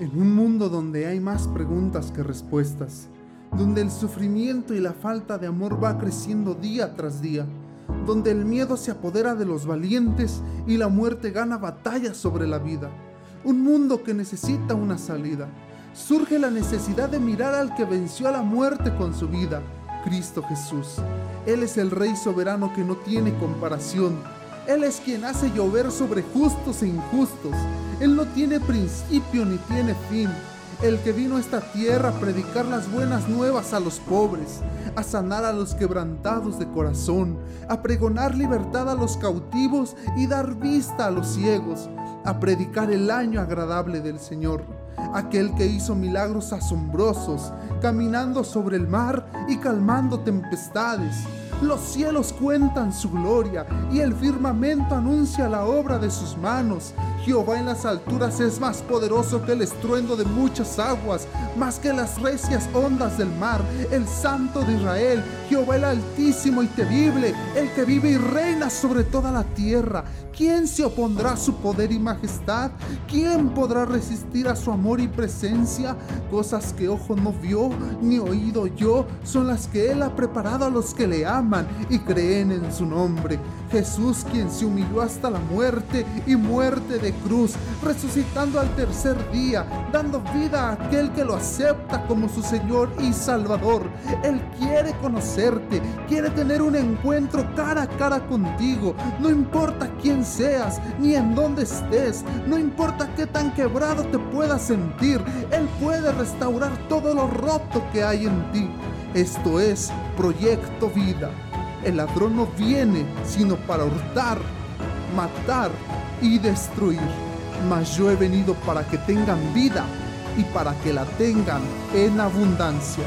En un mundo donde hay más preguntas que respuestas, donde el sufrimiento y la falta de amor va creciendo día tras día, donde el miedo se apodera de los valientes y la muerte gana batallas sobre la vida, un mundo que necesita una salida, surge la necesidad de mirar al que venció a la muerte con su vida, Cristo Jesús. Él es el Rey soberano que no tiene comparación. Él es quien hace llover sobre justos e injustos. Él no tiene principio ni tiene fin. El que vino a esta tierra a predicar las buenas nuevas a los pobres, a sanar a los quebrantados de corazón, a pregonar libertad a los cautivos y dar vista a los ciegos, a predicar el año agradable del Señor aquel que hizo milagros asombrosos, caminando sobre el mar y calmando tempestades. Los cielos cuentan su gloria y el firmamento anuncia la obra de sus manos. Jehová en las alturas es más poderoso que el estruendo de muchas aguas, más que las recias ondas del mar. El Santo de Israel, Jehová el Altísimo y temible, el que vive y reina sobre toda la tierra. ¿Quién se opondrá a su poder y majestad? ¿Quién podrá resistir a su amor y presencia? Cosas que ojo no vio ni oído yo son las que Él ha preparado a los que le y creen en su nombre. Jesús quien se humilló hasta la muerte y muerte de cruz, resucitando al tercer día, dando vida a aquel que lo acepta como su Señor y Salvador. Él quiere conocerte, quiere tener un encuentro cara a cara contigo, no importa quién seas, ni en dónde estés, no importa qué tan quebrado te puedas sentir, Él puede restaurar todo lo roto que hay en ti. Esto es Proyecto Vida. El ladrón no viene sino para hurtar, matar y destruir. Mas yo he venido para que tengan vida y para que la tengan en abundancia.